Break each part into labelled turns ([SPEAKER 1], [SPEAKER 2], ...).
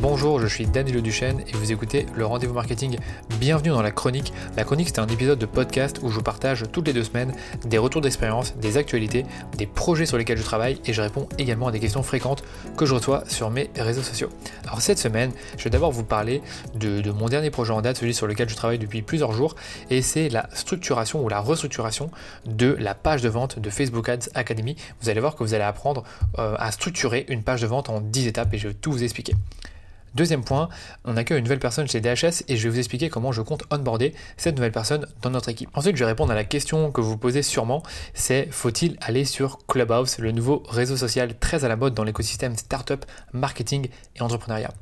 [SPEAKER 1] Bonjour, je suis Danilo Duchesne et vous écoutez le Rendez-vous Marketing. Bienvenue dans la chronique. La chronique, c'est un épisode de podcast où je partage toutes les deux semaines des retours d'expérience, des actualités, des projets sur lesquels je travaille et je réponds également à des questions fréquentes que je reçois sur mes réseaux sociaux. Alors cette semaine, je vais d'abord vous parler de, mon dernier projet en date, celui sur lequel je travaille depuis plusieurs jours, et c'est la structuration ou la restructuration de la page de vente de Facebook Ads Academy. Vous allez voir que vous allez apprendre euh, à structurer une page de vente en 10 étapes et je vais tout vous expliquer. Deuxième point, on accueille une nouvelle personne chez DHS et je vais vous expliquer comment je compte onboarder cette nouvelle personne dans notre équipe. Ensuite, je vais répondre à la question que vous vous posez sûrement, c'est faut-il aller sur Clubhouse, le nouveau réseau social très à la mode dans l'écosystème startup, marketing et entrepreneuriat?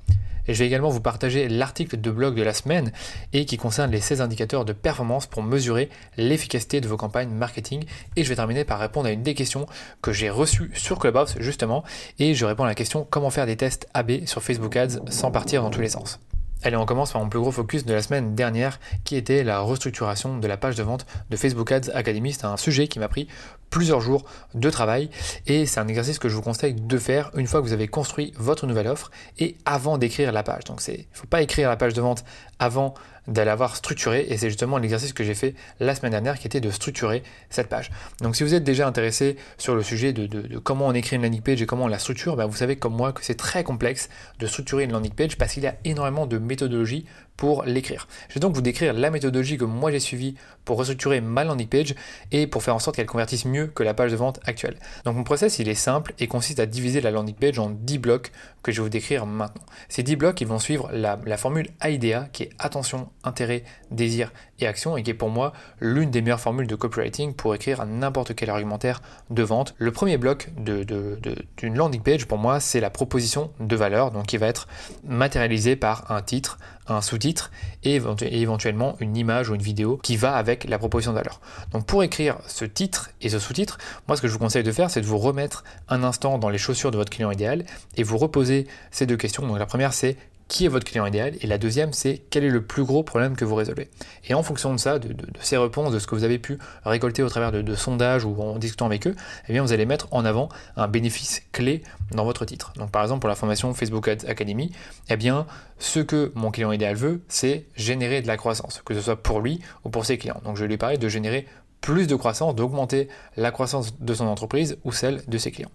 [SPEAKER 1] Et je vais également vous partager l'article de blog de la semaine et qui concerne les 16 indicateurs de performance pour mesurer l'efficacité de vos campagnes marketing. Et je vais terminer par répondre à une des questions que j'ai reçues sur Clubhouse justement. Et je réponds à la question comment faire des tests AB sur Facebook Ads sans partir dans tous les sens? Allez, on commence par mon plus gros focus de la semaine dernière, qui était la restructuration de la page de vente de Facebook Ads Academy. C'est un sujet qui m'a pris plusieurs jours de travail et c'est un exercice que je vous conseille de faire une fois que vous avez construit votre nouvelle offre et avant d'écrire la page. Donc il ne faut pas écrire la page de vente avant d'aller avoir structuré et c'est justement l'exercice que j'ai fait la semaine dernière qui était de structurer cette page. Donc si vous êtes déjà intéressé sur le sujet de, comment on écrit une landing page et comment on la structure, ben, vous savez comme moi que c'est très complexe de structurer une landing page parce qu'il y a énormément de méthodologies pour l'écrire. Je vais donc vous décrire la méthodologie que moi j'ai suivie pour restructurer ma landing page et pour faire en sorte qu'elle convertisse mieux que la page de vente actuelle. Donc mon process il est simple et consiste à diviser la landing page en 10 blocs que je vais vous décrire maintenant. Ces 10 blocs ils vont suivre la, formule AIDA qui est attention, intérêt, désir et action et qui est pour moi l'une des meilleures formules de copywriting pour écrire n'importe quel argumentaire de vente. Le premier bloc d'une de, landing page pour moi c'est la proposition de valeur donc qui va être matérialisée par un titre, un sous-titre et éventuellement une image ou une vidéo qui va avec la proposition de valeur. Donc pour écrire ce titre et ce sous-titre, moi ce que je vous conseille de faire, c'est de vous remettre un instant dans les chaussures de votre client idéal et vous reposer ces deux questions. Donc la première c'est qui est votre client idéal Et la deuxième, c'est quel est le plus gros problème que vous résolvez Et en fonction de ça, de, ces réponses, de ce que vous avez pu récolter au travers de, sondages ou en discutant avec eux, eh bien vous allez mettre en avant un bénéfice clé dans votre titre. Donc par exemple pour la formation Facebook Ads Academy, eh bien ce que mon client idéal veut, c'est générer de la croissance, que ce soit pour lui ou pour ses clients. Donc je lui parler de générer plus de croissance, d'augmenter la croissance de son entreprise ou celle de ses clients.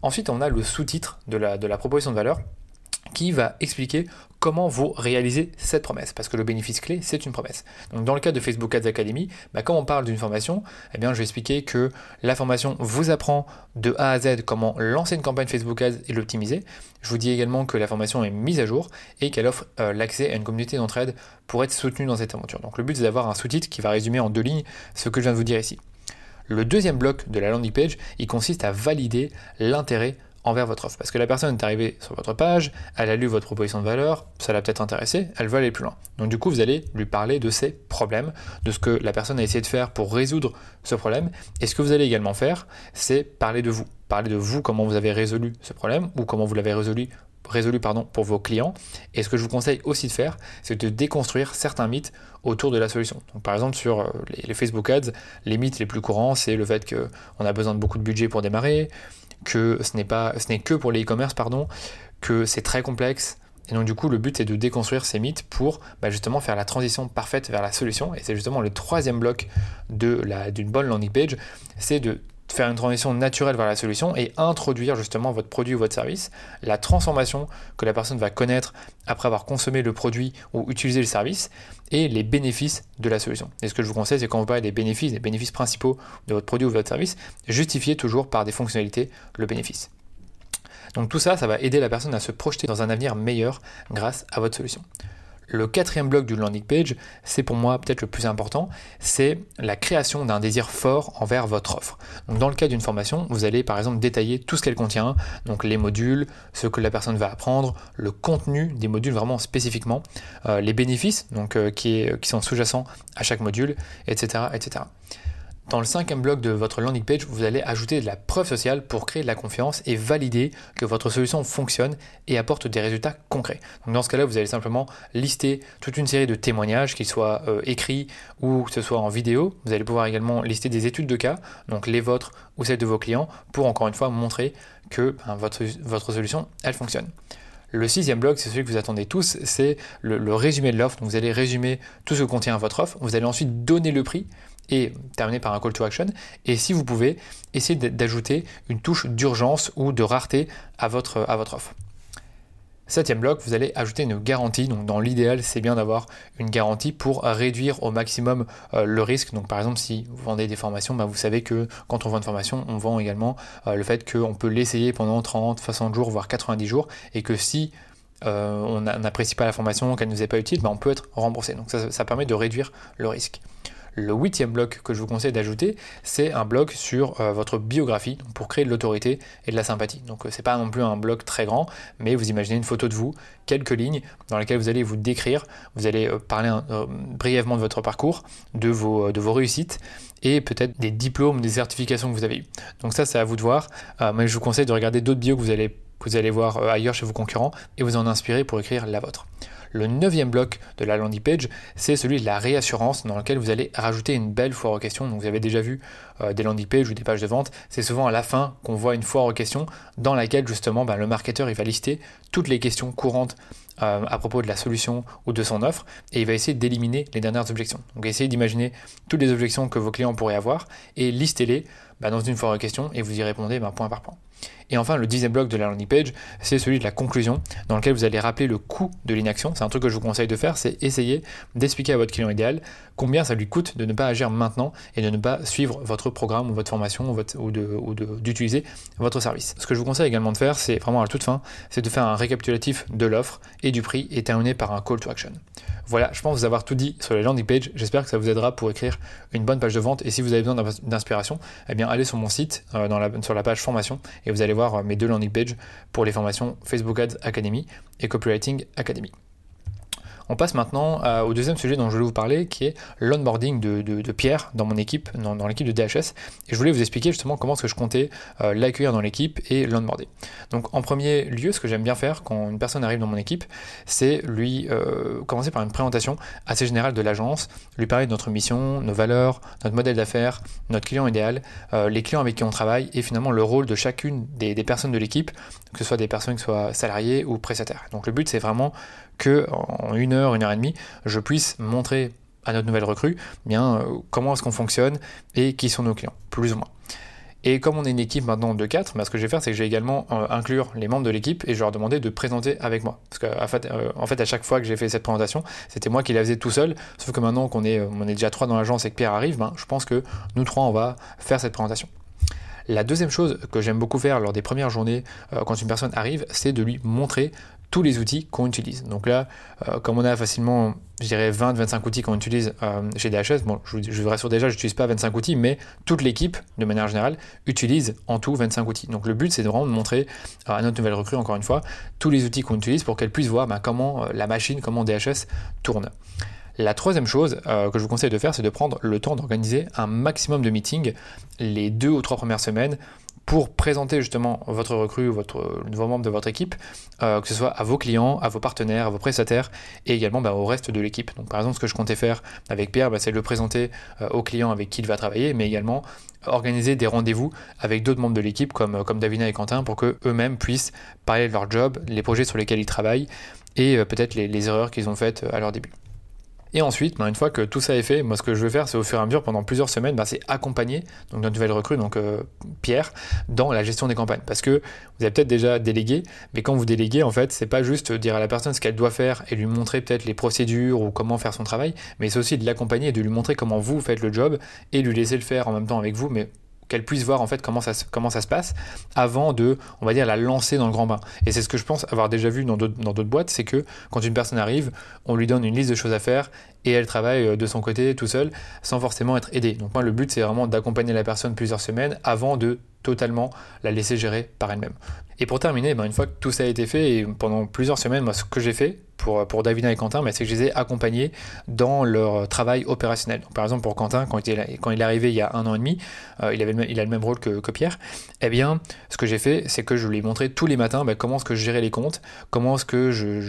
[SPEAKER 1] Ensuite, on a le sous-titre de la proposition de valeur qui va expliquer comment vous réalisez cette promesse, parce que le bénéfice clé, c'est une promesse. Donc dans le cas de Facebook Ads Academy, bah, quand on parle d'une formation, eh bien, je vais expliquer que la formation vous apprend de A à Z comment lancer une campagne Facebook Ads et l'optimiser. Je vous dis également que la formation est mise à jour et qu'elle offre euh, l'accès à une communauté d'entraide pour être soutenu dans cette aventure. Donc le but, c'est d'avoir un sous-titre qui va résumer en deux lignes ce que je viens de vous dire ici. Le deuxième bloc de la landing page, il consiste à valider l'intérêt envers votre offre. Parce que la personne est arrivée sur votre page, elle a lu votre proposition de valeur, ça l'a peut-être intéressé, elle veut aller plus loin. Donc du coup, vous allez lui parler de ses problèmes, de ce que la personne a essayé de faire pour résoudre ce problème. Et ce que vous allez également faire, c'est parler de vous. Parler de vous, comment vous avez résolu ce problème, ou comment vous l'avez résolu résolu pardon, pour vos clients. Et ce que je vous conseille aussi de faire, c'est de déconstruire certains mythes autour de la solution. Par exemple, sur euh, les, Facebook Ads, les mythes les plus courants, c'est le fait qu'on a besoin de beaucoup de budget pour démarrer, que ce n'est pas, ce n'est que pour les e-commerce, pardon, que c'est très complexe. Et donc du coup, le but est de déconstruire ces mythes pour bah, justement faire la transition parfaite vers la solution. Et c'est justement le troisième bloc de la, d'une bonne landing page, c'est de faire une transition naturelle vers la solution et introduire justement votre produit ou votre service, la transformation que la personne va connaître après avoir consommé le produit ou utilisé le service et les bénéfices de la solution. Et ce que je vous conseille, c'est quand vous parlez des bénéfices, des bénéfices principaux de votre produit ou de votre service, justifiez toujours par des fonctionnalités le bénéfice. Donc tout ça, ça va aider la personne à se projeter dans un avenir meilleur grâce à votre solution. Le quatrième bloc du landing page, c'est pour moi peut-être le plus important, c'est la création d'un désir fort envers votre offre. Dans le cas d'une formation, vous allez par exemple détailler tout ce qu'elle contient, donc les modules, ce que la personne va apprendre, le contenu des modules vraiment spécifiquement, euh, les bénéfices donc, euh, qui, qui sont sous-jacents à chaque module, etc. etc. Dans le cinquième bloc de votre landing page, vous allez ajouter de la preuve sociale pour créer de la confiance et valider que votre solution fonctionne et apporte des résultats concrets. Dans ce cas-là, vous allez simplement lister toute une série de témoignages, qu'ils soient euh, écrits ou que ce soit en vidéo. Vous allez pouvoir également lister des études de cas, donc les vôtres ou celles de vos clients, pour encore une fois montrer que ben, votre, solution, elle fonctionne. Le sixième bloc, c'est celui que vous attendez tous, c'est le, résumé de l'offre. Vous allez résumer tout ce que contient votre offre. Vous allez ensuite donner le prix et terminer par un call to action. Et si vous pouvez, essayer d'ajouter une touche d'urgence ou de rareté à votre, à votre offre. Septième bloc, vous allez ajouter une garantie. Donc dans l'idéal, c'est bien d'avoir une garantie pour réduire au maximum euh, le risque. Donc par exemple, si vous vendez des formations, bah, vous savez que quand on vend une formation, on vend également euh, le fait qu'on peut l'essayer pendant 30, 60 jours, voire 90 jours, et que si euh, on n'apprécie pas la formation, qu'elle ne nous est pas utile, bah, on peut être remboursé. Donc ça permet de réduire le risque. Le huitième bloc que je vous conseille d'ajouter, c'est un bloc sur euh, votre biographie pour créer de l'autorité et de la sympathie. Donc euh, c'est pas non plus un bloc très grand, mais vous imaginez une photo de vous, quelques lignes dans lesquelles vous allez vous décrire, vous allez euh, parler brièvement de votre parcours, de vos, réussites et peut-être des diplômes, des certifications que vous avez eues. Donc ça c'est à vous de voir, mais je vous conseille de regarder d'autres bios que vous allez voir ailleurs chez vos concurrents et vous en inspirer pour écrire la vôtre. Le neuvième bloc de la landing page, c'est celui de la réassurance dans lequel vous allez rajouter une belle foire aux questions. Donc vous avez déjà vu euh, des landing pages ou des pages de vente, c'est souvent à la fin qu'on voit une foire aux questions dans laquelle justement ben, le marketeur va lister toutes les questions courantes euh, à propos de la solution ou de son offre et il va essayer d'éliminer les dernières objections. Donc essayez d'imaginer toutes les objections que vos clients pourraient avoir et listez-les ben, dans une foire aux questions et vous y répondez ben, point par point. Et enfin, le dixième bloc de la landing page, c'est celui de la conclusion, dans lequel vous allez rappeler le coût de l'inaction. C'est un truc que je vous conseille de faire, c'est essayer d'expliquer à votre client idéal combien ça lui coûte de ne pas agir maintenant et de ne pas suivre votre programme ou votre formation ou, d'utiliser votre service. Ce que je vous conseille également de faire, c'est vraiment à la toute fin, c'est de faire un récapitulatif de l'offre et du prix et terminer par un call to action. Voilà, je pense vous avoir tout dit sur les landing pages. J'espère que ça vous aidera pour écrire une bonne page de vente. Et si vous avez besoin d'inspiration, eh bien allez sur mon site, euh, sur la page formation, et vous allez voir euh, mes deux landing pages pour les formations Facebook Ads Academy et Copywriting Academy. On passe maintenant euh, au deuxième sujet dont je voulais vous parler, qui est l'onboarding de, Pierre dans mon équipe, dans, l'équipe de DHS. Et je voulais vous expliquer justement comment est-ce que je comptais euh, l'accueillir dans l'équipe et l'onboarder. Donc en premier lieu, ce que j'aime bien faire quand une personne arrive dans mon équipe, c'est lui euh, commencer par une présentation assez générale de l'agence, lui parler de notre mission, nos valeurs, notre modèle d'affaires, notre client idéal, les clients avec qui on travaille et finalement le rôle de chacune des, des personnes de l'équipe, que ce soit des personnes qui soient salariées ou prestataires. Donc le but c'est vraiment que en une heure, une heure et demie, je puisse montrer à notre nouvelle recrue bien euh, comment est-ce qu'on fonctionne et qui sont nos clients, plus ou moins. Et comme on est une équipe maintenant de 4, bah, ce que je vais faire, c'est que je vais également euh, inclure les membres de l'équipe et je leur demander de présenter avec moi. Parce qu'en fait, euh, en fait, à chaque fois que j'ai fait cette présentation, c'était moi qui la faisais tout seul. Sauf que maintenant qu'on est, on est déjà trois dans l'agence et que Pierre arrive, ben, je pense que nous trois, on va faire cette présentation. La deuxième chose que j'aime beaucoup faire lors des premières journées quand une personne arrive, c'est de lui montrer tous les outils qu'on utilise. Donc là, euh, comme on a facilement, je dirais 20-25 outils qu'on utilise euh, chez DHS, bon, je, vous rassure déjà, je n'utilise pas 25 outils, mais toute l'équipe, de manière générale, utilise en tout 25 outils. Donc le but, c'est vraiment de montrer à notre nouvelle recrue, encore une fois, tous les outils qu'on utilise pour qu'elle puisse voir bah, comment euh, la machine, comment DHS tourne. La troisième chose que je vous conseille de faire, c'est de prendre le temps d'organiser un maximum de meetings les deux ou trois premières semaines pour présenter justement votre recrue, votre nouveau membre de votre équipe, euh, que ce soit à vos clients, à vos partenaires, à vos prestataires et également bah, au reste de l'équipe. Par exemple, ce que je comptais faire avec Pierre, bah, c'est le présenter euh, aux clients avec qui il va travailler, mais également organiser des rendez-vous avec d'autres membres de l'équipe comme, Davina et Quentin pour que eux-mêmes puissent parler de leur job, les projets sur lesquels ils travaillent et euh, peut-être les erreurs qu'ils ont faites à leur début. Et ensuite, ben, une fois que tout ça est fait, moi ce que je vais faire, c'est au fur et à mesure, pendant plusieurs semaines, ben, c'est accompagner donc, notre nouvelle recrue, donc euh, Pierre, dans la gestion des campagnes. Parce que vous avez peut-être déjà délégué, mais quand vous déléguez, en fait, c'est pas juste dire à la personne ce qu'elle doit faire et lui montrer peut-être les procédures ou comment faire son travail, mais c'est aussi de l'accompagner et de lui montrer comment vous faites le job et lui laisser le faire en même temps avec vous, qu'elle puisse voir en fait comment ça, comment ça se passe avant de, on va dire, la lancer dans le grand bain. Et c'est ce que je pense avoir déjà vu dans d'autres boîtes, c'est que quand une personne arrive, on lui donne une liste de choses à faire et elle travaille euh, de son côté tout seul sans forcément être aidée. Donc moi le but c'est vraiment d'accompagner la personne plusieurs semaines avant de totalement la laisser gérer par elle-même. Et pour terminer, ben, une fois que tout ça a été fait, et pendant plusieurs semaines, moi, ce que j'ai fait, pour, pour Davina et Quentin, c'est que je les ai accompagnés dans leur travail opérationnel. par exemple, pour Quentin, quand il, est, arrivé il y a un an et demi, euh, il a le même rôle que, Pierre, eh bien, ce que j'ai fait, c'est que je lui ai montré tous les matins ben, comment est-ce que je gérais les comptes, comment est-ce que je,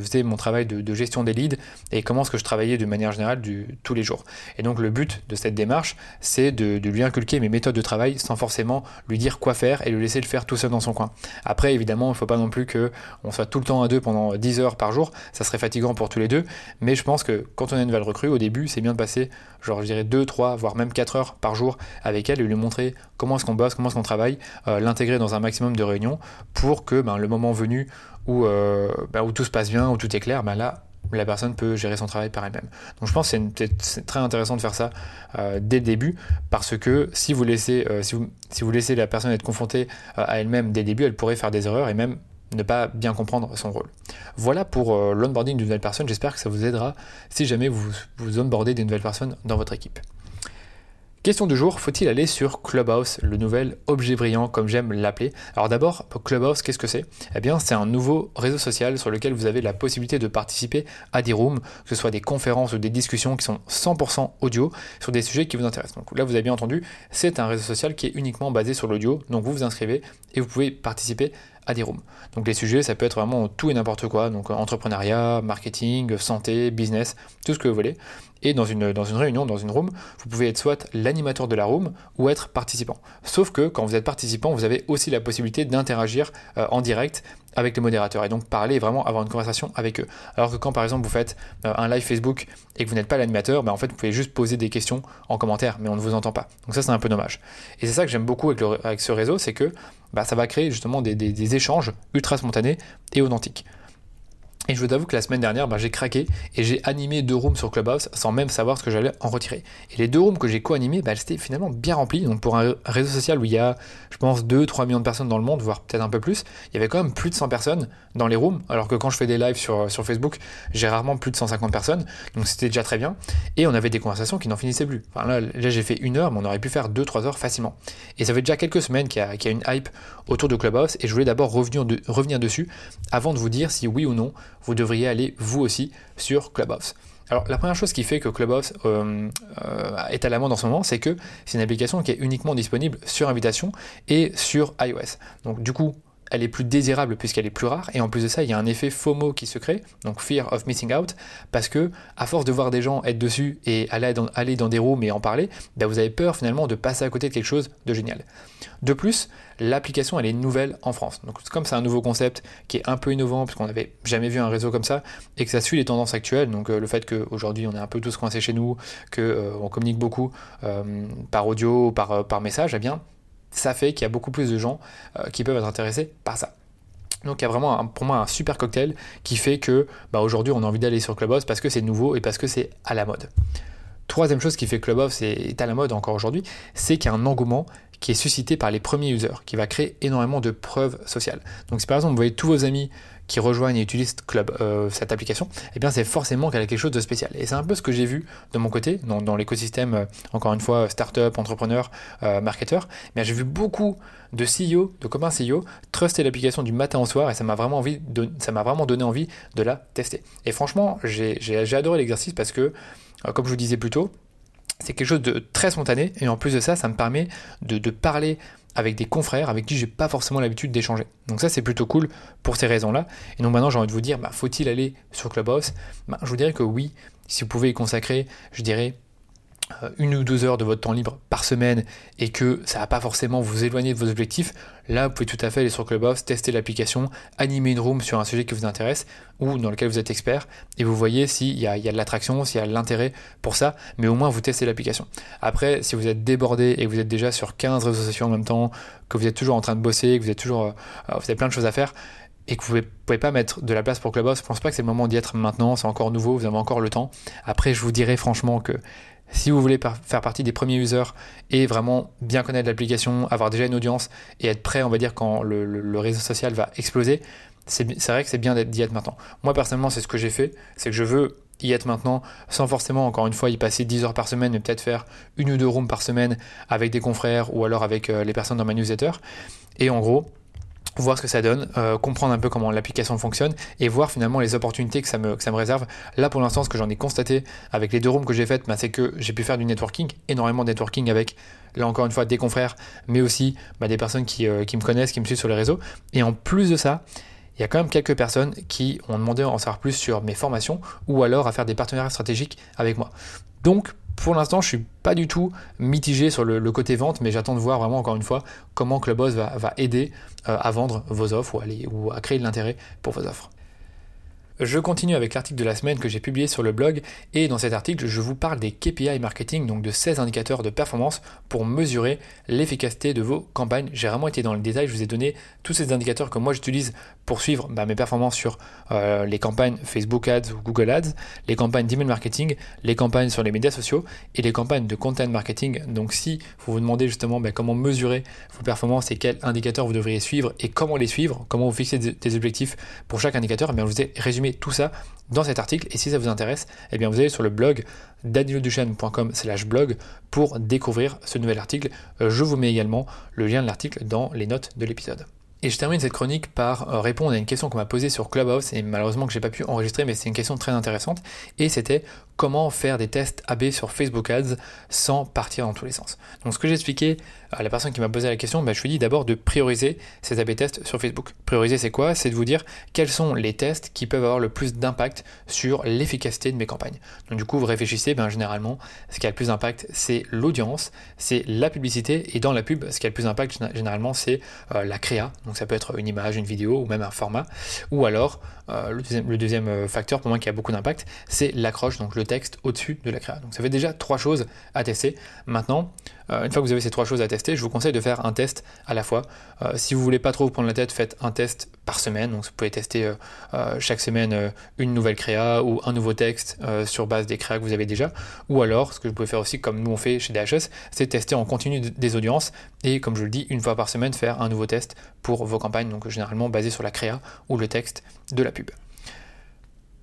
[SPEAKER 1] faisais mon travail de, gestion des leads et comment est-ce que je travaillais de manière générale tous les jours. Et donc, le but de cette démarche, c'est de, lui inculquer mes méthodes de travail sans forcément lui dire quoi faire et lui laisser le faire tout seul dans son coin. Après, évidemment, il ne faut pas non plus qu'on soit tout le temps à deux pendant 10 heures par jour, ça serait fatigant pour tous les deux, mais je pense que quand on a une nouvelle recrue, au début, c'est bien de passer, genre, je dirais 2, 3, voire même 4 heures par jour avec elle et lui montrer comment est-ce qu'on bosse, comment est-ce qu'on travaille, euh, l'intégrer dans un maximum de réunions pour que ben, le moment venu où, euh, ben, où tout se passe bien, où tout est clair, ben là, la personne peut gérer son travail par elle-même. Donc je pense que c'est très intéressant de faire ça euh, dès le début parce que si vous laissez, si, vous, laissez la personne être confrontée à elle-même dès le début, elle pourrait faire des erreurs et même ne pas bien comprendre son rôle. Voilà pour l'onboarding d'une nouvelle personne. J'espère que ça vous aidera si jamais vous, vous onboardez des nouvelles personnes dans votre équipe. Question du jour, faut-il aller sur Clubhouse, le nouvel objet brillant comme j'aime l'appeler? Alors d'abord, Clubhouse, qu'est-ce que c'est? Eh bien, c'est un nouveau réseau social sur lequel vous avez la possibilité de participer à des rooms, que ce soit des conférences ou des discussions qui sont 100% audio sur des sujets qui vous intéressent. Donc là, vous avez bien entendu, c'est un réseau social qui est uniquement basé sur l'audio. Donc vous vous inscrivez et vous pouvez participer à des rooms. Donc les sujets, ça peut être vraiment tout et n'importe quoi, donc entrepreneuriat, marketing, santé, business, tout ce que vous voulez. Et dans une, réunion, dans une room, vous pouvez être soit l'animateur de la room ou être participant. Sauf que quand vous êtes participant, vous avez aussi la possibilité d'interagir euh, en direct avec les modérateurs et donc parler vraiment avoir une conversation avec eux. Alors que quand par exemple vous faites euh, un live Facebook et que vous n'êtes pas l'animateur, ben, en fait vous pouvez juste poser des questions en commentaire, mais on ne vous entend pas. Donc ça c'est un peu dommage. Et c'est ça que j'aime beaucoup avec, ce réseau, c'est que bah, ça va créer justement des, des échanges ultra spontanés et authentiques. Et je vous avoue que la semaine dernière, bah, j'ai craqué et j'ai animé deux rooms sur Clubhouse sans même savoir ce que j'allais en retirer. Et les deux rooms que j'ai co-animés, bah, c'était finalement bien rempli. Donc pour un réseau social où il y a, je pense, 2-3 millions de personnes dans le monde, voire peut-être un peu plus, il y avait quand même plus de 100 personnes dans les rooms. Alors que quand je fais des lives sur, sur Facebook, j'ai rarement plus de 150 personnes. Donc c'était déjà très bien. Et on avait des conversations qui n'en finissaient plus. Enfin, là, là j'ai fait une heure, mais on aurait pu faire 2-3 heures facilement. Et ça fait déjà quelques semaines qu'il y, a une hype autour de Clubhouse et je voulais d'abord revenir, revenir dessus avant de vous dire si oui ou non vous devriez aller vous aussi sur Clubhouse. Alors la première chose qui fait que Clubhouse euh, euh, est à la mode en ce moment, c'est que c'est une application qui est uniquement disponible sur invitation et sur iOS. Donc du coup, elle est plus désirable puisqu'elle est plus rare. Et en plus de ça, il y a un effet FOMO qui se crée, donc Fear of Missing Out, parce que à force de voir des gens être dessus et aller dans, des rooms et en parler, ben, vous avez peur finalement de passer à côté de quelque chose de génial. De plus, l'application elle est nouvelle en France. Donc comme c'est un nouveau concept qui est un peu innovant puisqu'on n'avait jamais vu un réseau comme ça et que ça suit les tendances actuelles, donc euh, le fait qu'aujourd'hui on est un peu tous coincés chez nous, qu'on euh, communique beaucoup euh, par audio, par message, eh bien ça fait qu'il y a beaucoup plus de gens euh, qui peuvent être intéressés par ça. Donc il y a vraiment pour moi un super cocktail qui fait que bah, aujourd'hui on a envie d'aller sur Clubhouse parce que c'est nouveau et parce que c'est à la mode. Troisième chose qui fait que Clubhouse est à la mode encore aujourd'hui, c'est qu'il y a un engouement qui est suscité par les premiers users, qui va créer énormément de preuves sociales. Donc si par exemple vous voyez tous vos amis qui rejoignent et utilisent Club, euh, cette application, eh bien c'est forcément qu'elle a quelque chose de spécial. Et c'est un peu ce que j'ai vu de mon côté, dans, l'écosystème, euh, encore une fois, startup, entrepreneur, euh, marketeur. Mais j'ai vu beaucoup de CEO, de communs CEO, truster l'application du matin au soir et ça m'a vraiment, vraiment donné envie de la tester. Et franchement, j'ai, adoré l'exercice parce que, comme je vous disais plus tôt, c'est quelque chose de très spontané et en plus de ça, ça me permet de, de parler avec des confrères avec qui j'ai pas forcément l'habitude d'échanger. Donc ça c'est plutôt cool pour ces raisons-là. Et donc maintenant j'ai envie de vous dire, bah, faut-il aller sur Clubhouse? Bah, Je vous dirais que oui, si vous pouvez y consacrer, je dirais une ou deux heures de votre temps libre par semaine et que ça va pas forcément vous éloigner de vos objectifs, là vous pouvez tout à fait aller sur Clubhouse, tester l'application, animer une room sur un sujet qui vous intéresse ou dans lequel vous êtes expert et vous voyez s'il y, a, de l'attraction, s'il y a de l'intérêt pour ça, mais au moins vous testez l'application. Après, si vous êtes débordé et que vous êtes déjà sur 15 réseaux sociaux en même temps, que vous êtes toujours en train de bosser, que vous êtes toujours, euh, vous avez plein de choses à faire, et que vous ne pouvez pas mettre de la place pour Clubhouse, je pense pas que c'est le moment d'y être maintenant, c'est encore nouveau, vous avez encore le temps. Après, je vous dirais franchement que si vous voulez faire partie des premiers users et vraiment bien connaître l'application, avoir déjà une audience et être prêt, on va dire, quand le, réseau social va exploser, c'est vrai que c'est bien d'y être maintenant. Moi, personnellement, c'est ce que j'ai fait, c'est que je veux y être maintenant sans forcément, encore une fois, y passer 10 heures par semaine, mais peut-être faire une ou deux rooms par semaine avec des confrères ou alors avec euh, les personnes dans ma newsletter. Et en gros, voir ce que ça donne, euh, comprendre un peu comment l'application fonctionne et voir finalement les opportunités que ça me, ça me réserve. Là pour l'instant ce que j'en ai constaté avec les deux rooms que j'ai faites, bah, c'est que j'ai pu faire du networking, énormément de networking avec là encore une fois des confrères, mais aussi bah, des personnes qui, euh, qui, me connaissent, qui me suivent sur les réseaux. Et en plus de ça, il y a quand même quelques personnes qui ont demandé à en savoir plus sur mes formations ou alors à faire des partenariats stratégiques avec moi. Donc pour l'instant, je suis pas du tout mitigé sur le, côté vente, mais j'attends de voir vraiment encore une fois comment Clubhouse va, va aider euh, à vendre vos offres ou à, ou à créer de l'intérêt pour vos offres. Je continue avec l'article de la semaine que j'ai publié sur le blog et dans cet article je vous parle des KPI marketing, donc de 16 indicateurs de performance pour mesurer l'efficacité de vos campagnes. J'ai vraiment été dans le détail, je vous ai donné tous ces indicateurs que moi j'utilise pour suivre bah, mes performances sur euh, les campagnes Facebook Ads ou Google Ads, les campagnes d'email marketing, les campagnes sur les médias sociaux et les campagnes de content marketing. Donc si vous vous demandez justement bah, comment mesurer vos performances et quels indicateurs vous devriez suivre et comment les suivre, comment vous fixer des objectifs pour chaque indicateur, eh bien, je vous ai résumé tout ça dans cet article. Et si ça vous intéresse, eh bien vous allez sur le blog danielduchesne.com slash blog pour découvrir ce nouvel article. Euh, je vous mets également le lien de l'article dans les notes de l'épisode. Et je termine cette chronique par euh, répondre à une question qu'on m'a posée sur Clubhouse et malheureusement que j'ai pas pu enregistrer, mais c'est une question très intéressante. Et c'était comment faire des tests AB sur Facebook Ads sans partir dans tous les sens. Donc ce que j'ai expliqué la personne qui m'a posé la question, bah, je lui dis d'abord de prioriser ces AB tests sur Facebook. Prioriser c'est quoi? C'est de vous dire quels sont les tests qui peuvent avoir le plus d'impact sur l'efficacité de mes campagnes. Donc du coup vous réfléchissez, ben, généralement ce qui a le plus d'impact c'est l'audience, c'est la publicité et dans la pub ce qui a le plus d'impact généralement c'est euh, la créa. Donc ça peut être une image, une vidéo ou même un format. Ou alors euh, le, deuxième, le, deuxième, euh, facteur pour moi qui a beaucoup d'impact c'est l'accroche, donc le texte au-dessus de la créa. Donc ça fait déjà trois choses à tester. Maintenant, une fois que vous avez ces trois choses à tester, je vous conseille de faire un test à la fois. Euh, si vous voulez pas trop vous prendre la tête, faites un test par semaine. Donc vous pouvez tester euh, chaque semaine une nouvelle créa ou un nouveau texte sur base des créas que vous avez déjà. Ou alors, ce que vous pouvez faire aussi, comme nous on fait chez DHS, c'est tester en continu des audiences et, comme je le dis, une fois par semaine, faire un nouveau test pour vos campagnes. Donc généralement basé sur la créa ou le texte de la pub.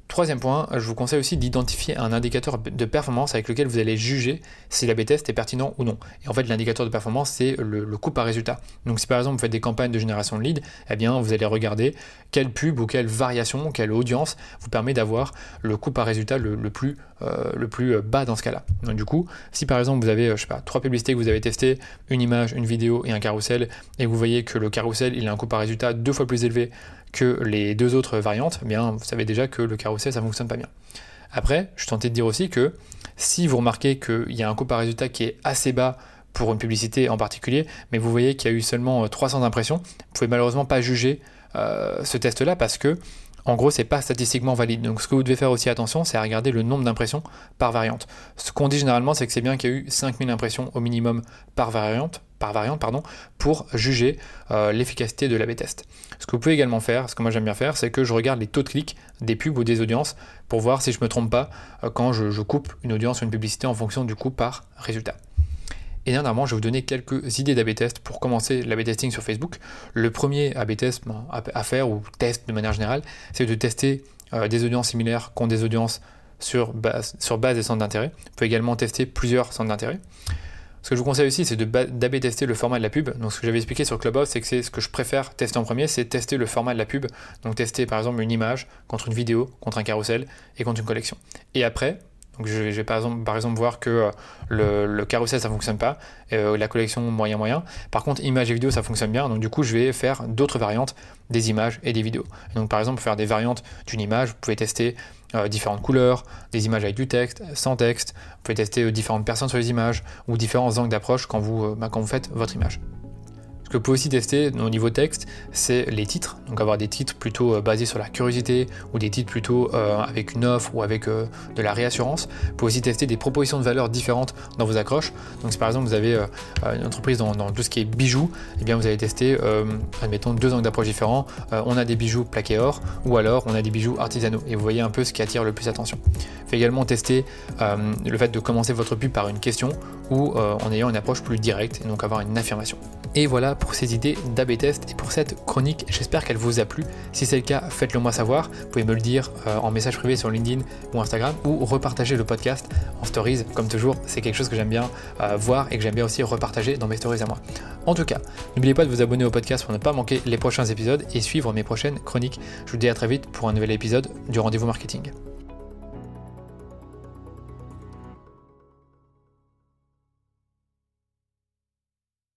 [SPEAKER 1] Troisième point, je vous conseille aussi d'identifier un indicateur de performance avec lequel vous allez juger si la B-test est pertinent ou non. Et en fait, l'indicateur de performance, c'est le, coût par résultat. Donc si par exemple vous faites des campagnes de génération de leads, eh bien vous allez regarder quelle pub ou quelle variation, quelle audience vous permet d'avoir le coût par résultat le, plus, euh, le plus bas dans ce cas-là. Donc du coup, si par exemple vous avez, je sais pas, trois publicités que vous avez testées, une image, une vidéo et un carrousel, et vous voyez que le carrousel il a un coût par résultat deux fois plus élevé que les deux autres variantes, bien vous savez déjà que le carrousel ça ne fonctionne pas bien. Après, je suis tenté de dire aussi que si vous remarquez qu'il y a un coût par résultat qui est assez bas pour une publicité en particulier, mais vous voyez qu'il y a eu seulement 300 euh, impressions, vous pouvez malheureusement pas juger euh, ce test-là parce que en gros, c'est pas statistiquement valide. Donc, ce que vous devez faire aussi attention, c'est à regarder le nombre d'impressions par variante. Ce qu'on dit généralement, c'est que c'est bien qu'il y a eu 5000 impressions au minimum par variante, pour juger euh, l'efficacité de l'A-B test. Ce que vous pouvez également faire, ce que moi j'aime bien faire, c'est que je regarde les taux de clics des pubs ou des audiences pour voir si je ne me trompe pas euh, quand je, coupe une audience ou une publicité en fonction du coût par résultat. Et dernièrement, je vais vous donner quelques idées d'AB test pour commencer l'AB testing sur Facebook. Le premier AB test ben, à faire, ou test de manière générale, c'est de tester euh, des audiences similaires contre des audiences sur base, sur base des centres d'intérêt. Vous pouvez également tester plusieurs centres d'intérêt. Ce que je vous conseille aussi, c'est d'AB tester le format de la pub. Donc, ce que j'avais expliqué sur Clubhouse, c'est que c'est ce que je préfère tester en premier, c'est tester le format de la pub. Donc, tester par exemple une image contre une vidéo, contre un carrousel et contre une collection. Et après, je vais, par, exemple, voir que euh, le, carrousel ça fonctionne pas, euh, la collection moyen moyen. Par contre image et vidéo ça fonctionne bien, donc du coup je vais faire d'autres variantes des images et des vidéos. donc par exemple faire des variantes d'une image, vous pouvez tester euh, différentes couleurs, des images avec du texte, sans texte, vous pouvez tester différentes personnes sur les images ou différents angles d'approche quand, vous, bah, quand vous faites votre image. Ce que vous pouvez aussi tester au niveau texte, c'est les titres. Donc avoir des titres plutôt euh, basés sur la curiosité ou des titres plutôt euh, avec une offre ou avec euh, de la réassurance. Vous pouvez aussi tester des propositions de valeur différentes dans vos accroches. Donc si par exemple vous avez une entreprise dans, tout ce qui est bijoux, eh bien vous allez tester, admettons, deux angles d'approche différents. on a des bijoux plaqués or ou alors on a des bijoux artisanaux. Et vous voyez un peu ce qui attire le plus attention. Vous également tester le fait de commencer votre pub par une question ou en ayant une approche plus directe et donc avoir une affirmation. Et voilà pour ces idées d'AB test et pour cette chronique. J'espère qu'elle vous a plu. Si c'est le cas, faites-le moi savoir. Vous pouvez me le dire euh, en message privé sur LinkedIn ou Instagram ou repartager le podcast en stories. Comme toujours, c'est quelque chose que j'aime bien euh, voir et que j'aime bien aussi repartager dans mes stories à moi. En tout cas, n'oubliez pas de vous abonner au podcast pour ne pas manquer les prochains épisodes et suivre mes prochaines chroniques. Je vous dis à très vite pour un nouvel épisode du rendez-vous marketing.